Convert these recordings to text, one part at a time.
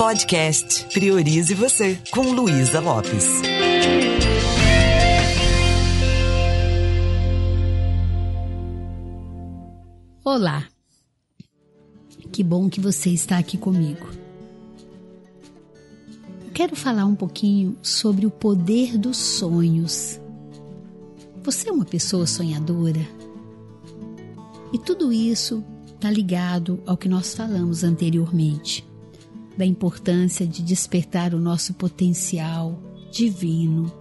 Podcast Priorize Você, com Luísa Lopes. Olá, que bom que você está aqui comigo. Quero falar um pouquinho sobre o poder dos sonhos. Você é uma pessoa sonhadora? E tudo isso está ligado ao que nós falamos anteriormente, da importância de despertar o nosso potencial divino,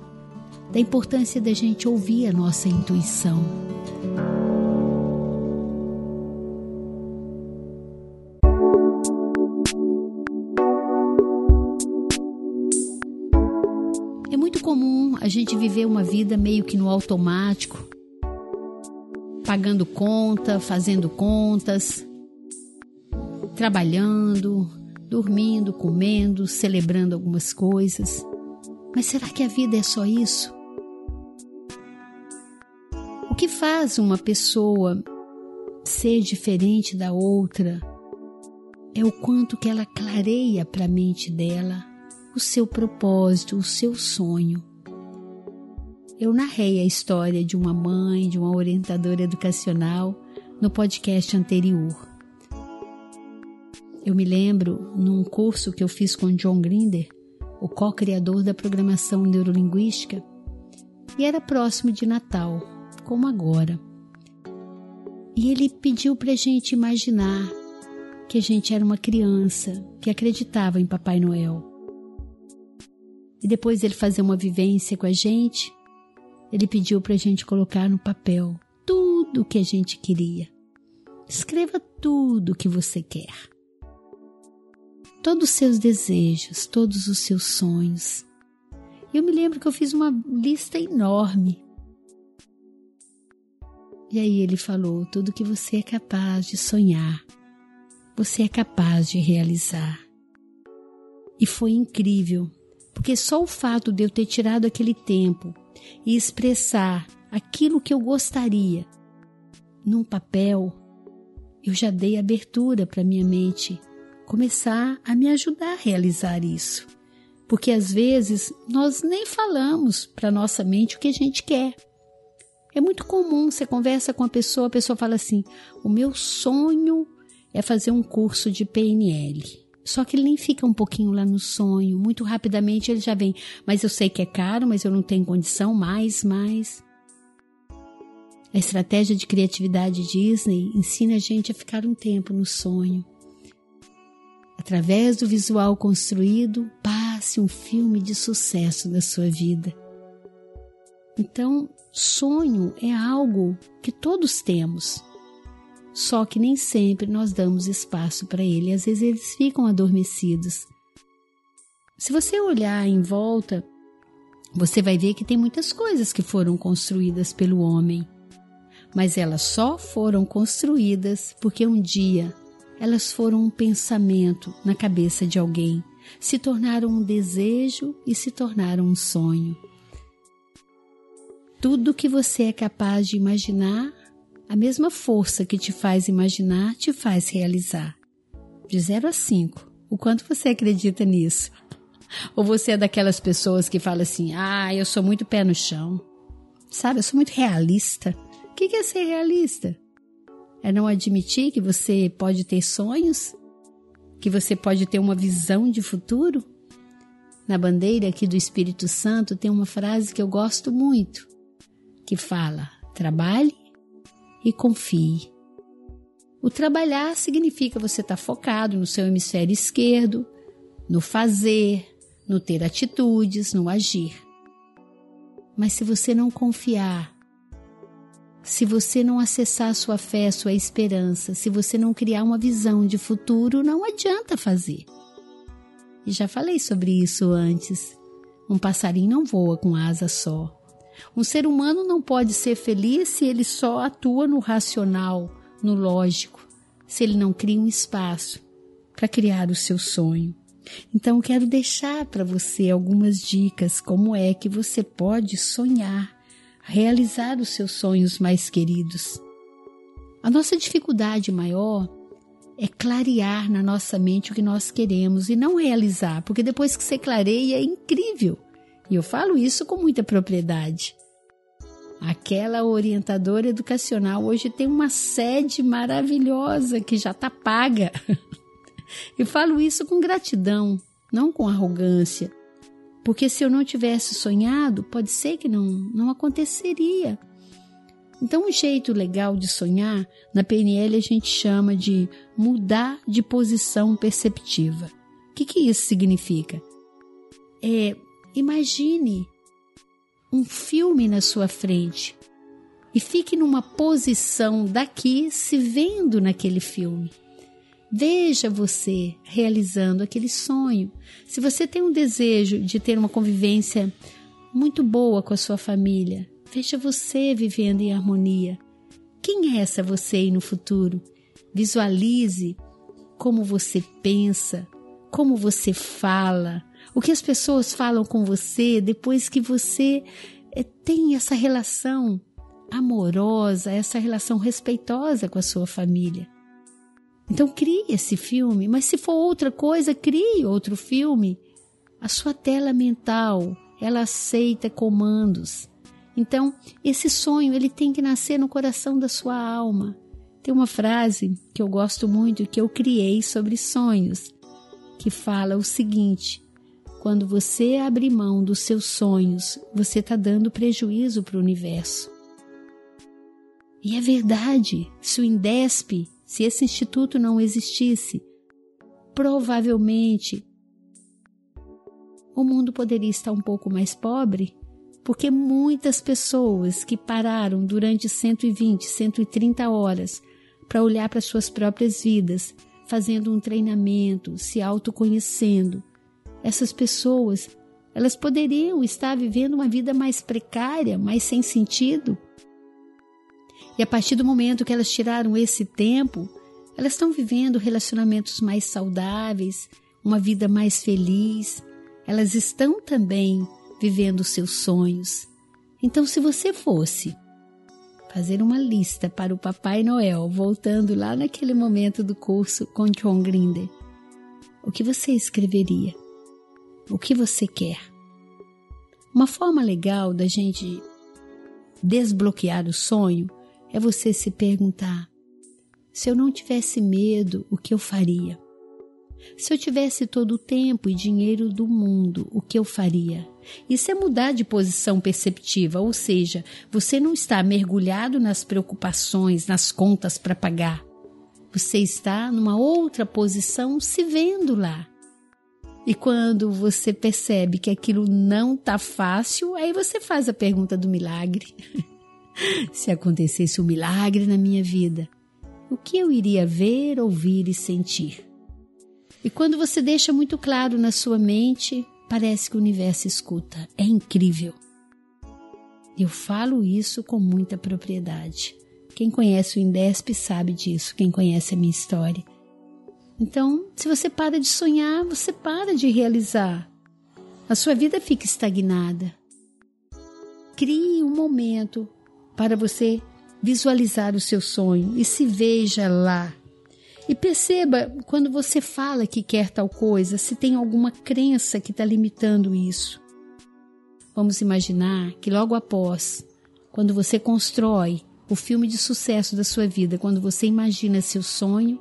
da importância da gente ouvir a nossa intuição. É muito comum a gente viver uma vida meio que no automático, pagando conta, fazendo contas, trabalhando, dormindo, comendo, celebrando algumas coisas. Mas será que a vida é só isso? O que faz uma pessoa ser diferente da outra é o quanto que ela clareia para a mente dela o seu propósito, o seu sonho eu narrei a história de uma mãe, de uma orientadora educacional no podcast anterior. Eu me lembro num curso que eu fiz com John Grinder, o co-criador da programação neurolinguística, e era próximo de Natal, como agora. E ele pediu para a gente imaginar que a gente era uma criança que acreditava em Papai Noel. E depois ele fazer uma vivência com a gente ele pediu para a gente colocar no papel tudo o que a gente queria. Escreva tudo o que você quer. Todos os seus desejos, todos os seus sonhos. Eu me lembro que eu fiz uma lista enorme. E aí ele falou: tudo que você é capaz de sonhar, você é capaz de realizar. E foi incrível, porque só o fato de eu ter tirado aquele tempo e expressar aquilo que eu gostaria num papel, eu já dei abertura para minha mente começar a me ajudar a realizar isso. Porque às vezes nós nem falamos para nossa mente o que a gente quer. É muito comum, você conversa com a pessoa, a pessoa fala assim: "O meu sonho é fazer um curso de PNL". Só que ele nem fica um pouquinho lá no sonho, muito rapidamente ele já vem. Mas eu sei que é caro, mas eu não tenho condição, mais, mais. A estratégia de criatividade Disney ensina a gente a ficar um tempo no sonho. Através do visual construído, passe um filme de sucesso da sua vida. Então, sonho é algo que todos temos. Só que nem sempre nós damos espaço para ele, às vezes eles ficam adormecidos. Se você olhar em volta, você vai ver que tem muitas coisas que foram construídas pelo homem, mas elas só foram construídas porque um dia elas foram um pensamento na cabeça de alguém, se tornaram um desejo e se tornaram um sonho. Tudo que você é capaz de imaginar a mesma força que te faz imaginar te faz realizar. De 0 a 5, o quanto você acredita nisso? Ou você é daquelas pessoas que fala assim: ah, eu sou muito pé no chão. Sabe, eu sou muito realista. O que é ser realista? É não admitir que você pode ter sonhos? Que você pode ter uma visão de futuro? Na bandeira aqui do Espírito Santo tem uma frase que eu gosto muito, que fala: trabalhe e confie. O trabalhar significa você estar tá focado no seu hemisfério esquerdo, no fazer, no ter atitudes, no agir. Mas se você não confiar, se você não acessar sua fé, sua esperança, se você não criar uma visão de futuro, não adianta fazer. E já falei sobre isso antes. Um passarinho não voa com asa só. Um ser humano não pode ser feliz se ele só atua no racional, no lógico, se ele não cria um espaço para criar o seu sonho. Então, quero deixar para você algumas dicas como é que você pode sonhar, realizar os seus sonhos mais queridos. A nossa dificuldade maior é clarear na nossa mente o que nós queremos e não realizar, porque depois que você clareia é incrível. E eu falo isso com muita propriedade. Aquela orientadora educacional hoje tem uma sede maravilhosa que já está paga. e falo isso com gratidão, não com arrogância. Porque se eu não tivesse sonhado, pode ser que não, não aconteceria. Então, um jeito legal de sonhar, na PNL a gente chama de mudar de posição perceptiva. O que, que isso significa? É, imagine um filme na sua frente e fique numa posição daqui se vendo naquele filme. Veja você realizando aquele sonho. Se você tem um desejo de ter uma convivência muito boa com a sua família, veja você vivendo em harmonia. Quem é essa você aí no futuro? Visualize como você pensa, como você fala, o que as pessoas falam com você depois que você é, tem essa relação amorosa, essa relação respeitosa com a sua família. Então crie esse filme, mas se for outra coisa, crie outro filme. A sua tela mental, ela aceita comandos. Então, esse sonho, ele tem que nascer no coração da sua alma. Tem uma frase que eu gosto muito que eu criei sobre sonhos, que fala o seguinte: quando você abre mão dos seus sonhos, você está dando prejuízo para o universo. E é verdade, se o INDESP se esse instituto não existisse, provavelmente o mundo poderia estar um pouco mais pobre, porque muitas pessoas que pararam durante 120, 130 horas para olhar para suas próprias vidas, fazendo um treinamento, se autoconhecendo, essas pessoas, elas poderiam estar vivendo uma vida mais precária, mais sem sentido, e a partir do momento que elas tiraram esse tempo, elas estão vivendo relacionamentos mais saudáveis, uma vida mais feliz. Elas estão também vivendo seus sonhos. Então, se você fosse fazer uma lista para o Papai Noel, voltando lá naquele momento do curso com John Grinder, o que você escreveria? O que você quer? Uma forma legal da gente desbloquear o sonho é você se perguntar: se eu não tivesse medo, o que eu faria? Se eu tivesse todo o tempo e dinheiro do mundo, o que eu faria? Isso é mudar de posição perceptiva, ou seja, você não está mergulhado nas preocupações, nas contas para pagar. Você está numa outra posição se vendo lá. E quando você percebe que aquilo não está fácil, aí você faz a pergunta do milagre. Se acontecesse um milagre na minha vida, o que eu iria ver, ouvir e sentir? E quando você deixa muito claro na sua mente, parece que o universo escuta. É incrível. Eu falo isso com muita propriedade. Quem conhece o Indesp sabe disso, quem conhece a minha história. Então, se você para de sonhar, você para de realizar. A sua vida fica estagnada. Crie um momento para você visualizar o seu sonho e se veja lá. E perceba quando você fala que quer tal coisa, se tem alguma crença que está limitando isso. Vamos imaginar que logo após, quando você constrói o filme de sucesso da sua vida, quando você imagina seu sonho,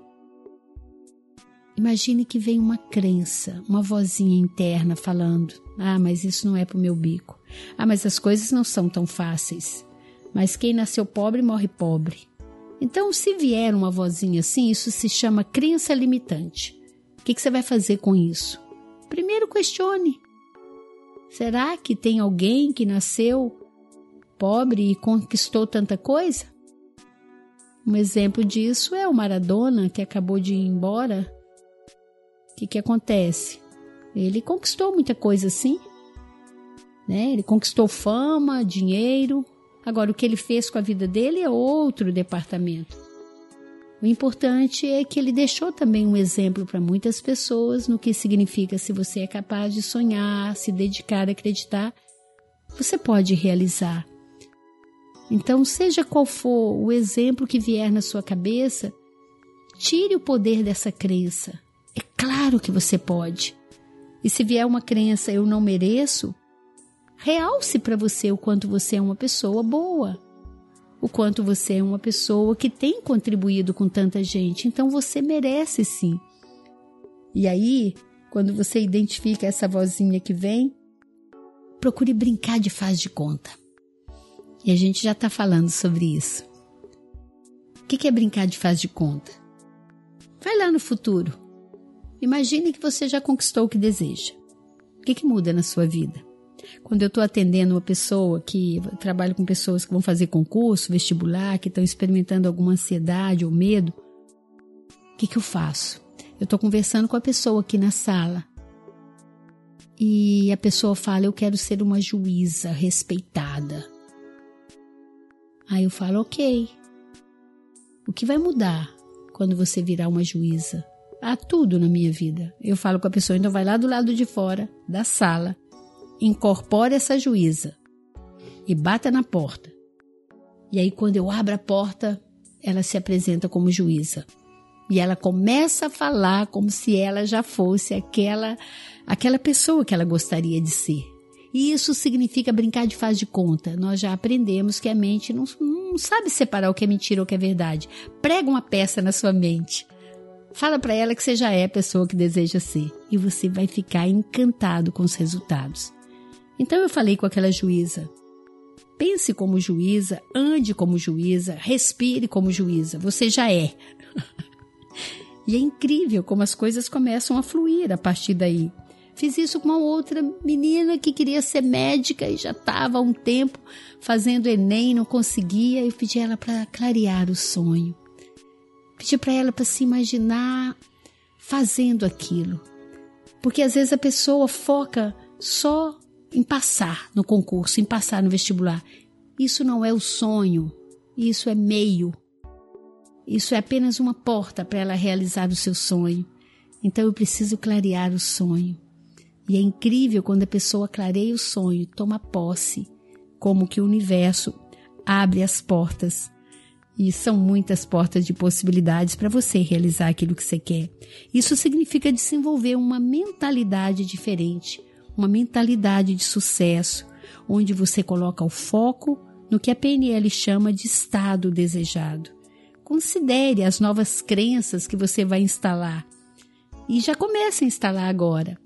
imagine que vem uma crença, uma vozinha interna falando: Ah, mas isso não é para o meu bico. Ah, mas as coisas não são tão fáceis mas quem nasceu pobre morre pobre. Então, se vier uma vozinha assim, isso se chama crença limitante. O que, você vai fazer com isso? Primeiro, questione: será que tem alguém que nasceu pobre e conquistou tanta coisa? Um exemplo disso é o Maradona, que acabou de ir embora. O que, que acontece? Ele conquistou muita coisa assim. Né? Ele conquistou fama, dinheiro, Agora, o que ele fez com a vida dele é outro departamento. O importante é que ele deixou também um exemplo para muitas pessoas no que significa se você é capaz de sonhar, se dedicar, acreditar, você pode realizar. Então, seja qual for o exemplo que vier na sua cabeça, Tire o poder dessa crença. É claro que você pode. E se vier uma crença eu não mereço, realce para você o quanto você é uma pessoa boa, o quanto você é uma pessoa que tem contribuído com tanta gente. Então você merece sim. E aí, quando você identifica essa vozinha que vem, procure brincar de faz de conta. E a gente já está falando sobre isso. O que é brincar de faz de conta? Vai lá no futuro. Imagine que você já conquistou o que deseja. O que, que muda na sua vida? Quando eu estou atendendo uma pessoa que trabalho com pessoas que vão fazer concurso, vestibular, que estão experimentando alguma ansiedade ou medo, o que, que eu faço? Eu estou conversando com a pessoa aqui na sala e a pessoa fala: Eu quero ser uma juíza respeitada. Aí eu falo: Ok. O que vai mudar quando você virar uma juíza? Há tudo na minha vida. Eu falo com a pessoa, então vai lá do lado de fora da sala, incorpore essa juíza e bata na porta. E aí, quando eu abro a porta, ela se apresenta como juíza. E ela começa a falar como se ela já fosse aquela aquela pessoa que ela gostaria de ser. E isso significa brincar de faz de conta. Nós já aprendemos que a mente não, não sabe separar o que é mentira ou o que é verdade. Prega uma peça na sua mente. Fala para ela que você já é a pessoa que deseja ser e você vai ficar encantado com os resultados. Então eu falei com aquela juíza: pense como juíza, ande como juíza, respire como juíza. Você já é. e é incrível como as coisas começam a fluir a partir daí. Fiz isso com uma outra menina que queria ser médica e já estava há um tempo fazendo Enem, não conseguia. Eu pedi ela para clarear o sonho. Pedi para ela para se imaginar fazendo aquilo. Porque às vezes a pessoa foca só em passar no concurso, em passar no vestibular. Isso não é o sonho, isso é meio. Isso é apenas uma porta para ela realizar o seu sonho. Então eu preciso clarear o sonho. E é incrível quando a pessoa clareia o sonho, toma posse, como que o universo abre as portas. E são muitas portas de possibilidades para você realizar aquilo que você quer. Isso significa desenvolver uma mentalidade diferente, uma mentalidade de sucesso, onde você coloca o foco no que a PNL chama de estado desejado. Considere as novas crenças que você vai instalar e já comece a instalar agora.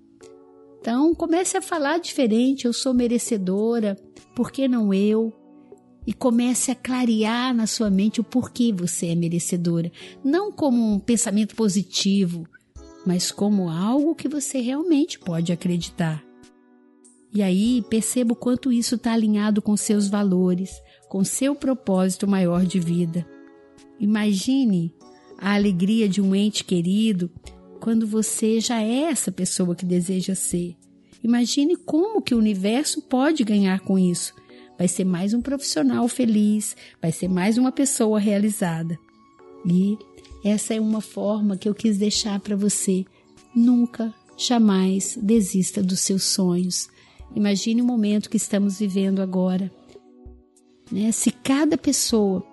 Então, comece a falar diferente. Eu sou merecedora, por que não eu? E comece a clarear na sua mente o porquê você é merecedora. Não como um pensamento positivo, mas como algo que você realmente pode acreditar. E aí perceba o quanto isso está alinhado com seus valores, com seu propósito maior de vida. Imagine a alegria de um ente querido quando você já é essa pessoa que deseja ser. Imagine como que o universo pode ganhar com isso. Vai ser mais um profissional feliz, vai ser mais uma pessoa realizada. E essa é uma forma que eu quis deixar para você. Nunca, jamais desista dos seus sonhos. Imagine o momento que estamos vivendo agora. Né? Se cada pessoa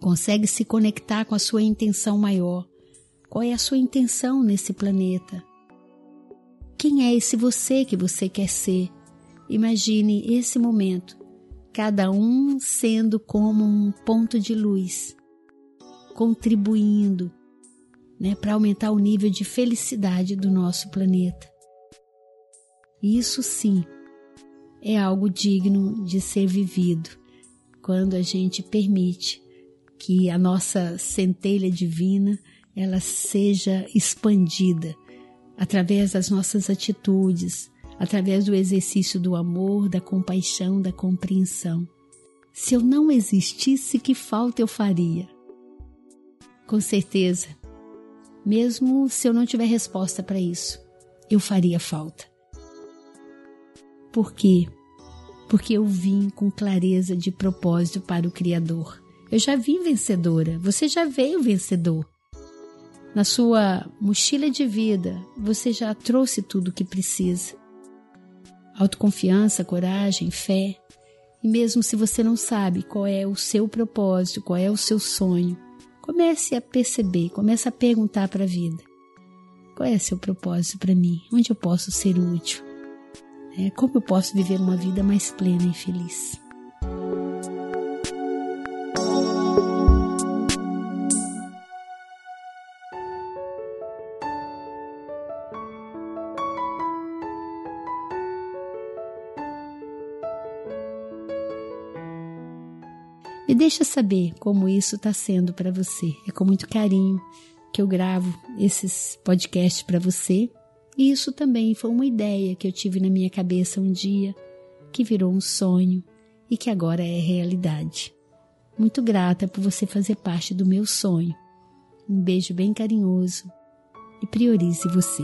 consegue se conectar com a sua intenção maior, qual é a sua intenção nesse planeta? Quem é esse você que você quer ser? Imagine esse momento, cada um sendo como um ponto de luz, contribuindo né, para aumentar o nível de felicidade do nosso planeta. Isso sim é algo digno de ser vivido quando a gente permite que a nossa centelha divina ela seja expandida através das nossas atitudes, através do exercício do amor, da compaixão, da compreensão. Se eu não existisse, que falta eu faria? Com certeza, mesmo se eu não tiver resposta para isso, eu faria falta. Por quê? Porque eu vim com clareza de propósito para o Criador. Eu já vim vencedora, você já veio vencedor. Na sua mochila de vida, você já trouxe tudo o que precisa. Autoconfiança, coragem, fé. E mesmo se você não sabe qual é o seu propósito, qual é o seu sonho, Comece a perceber, comece a perguntar para a vida. Qual é seu propósito para mim? Onde eu posso ser útil? É, como eu posso viver uma vida mais plena e feliz? Me deixa saber como isso está sendo para você. É com muito carinho que eu gravo esses podcasts para você. E isso também foi uma ideia que eu tive na minha cabeça um dia, que virou um sonho e que agora é realidade. Muito grata por você fazer parte do meu sonho. Um beijo bem carinhoso e priorize você.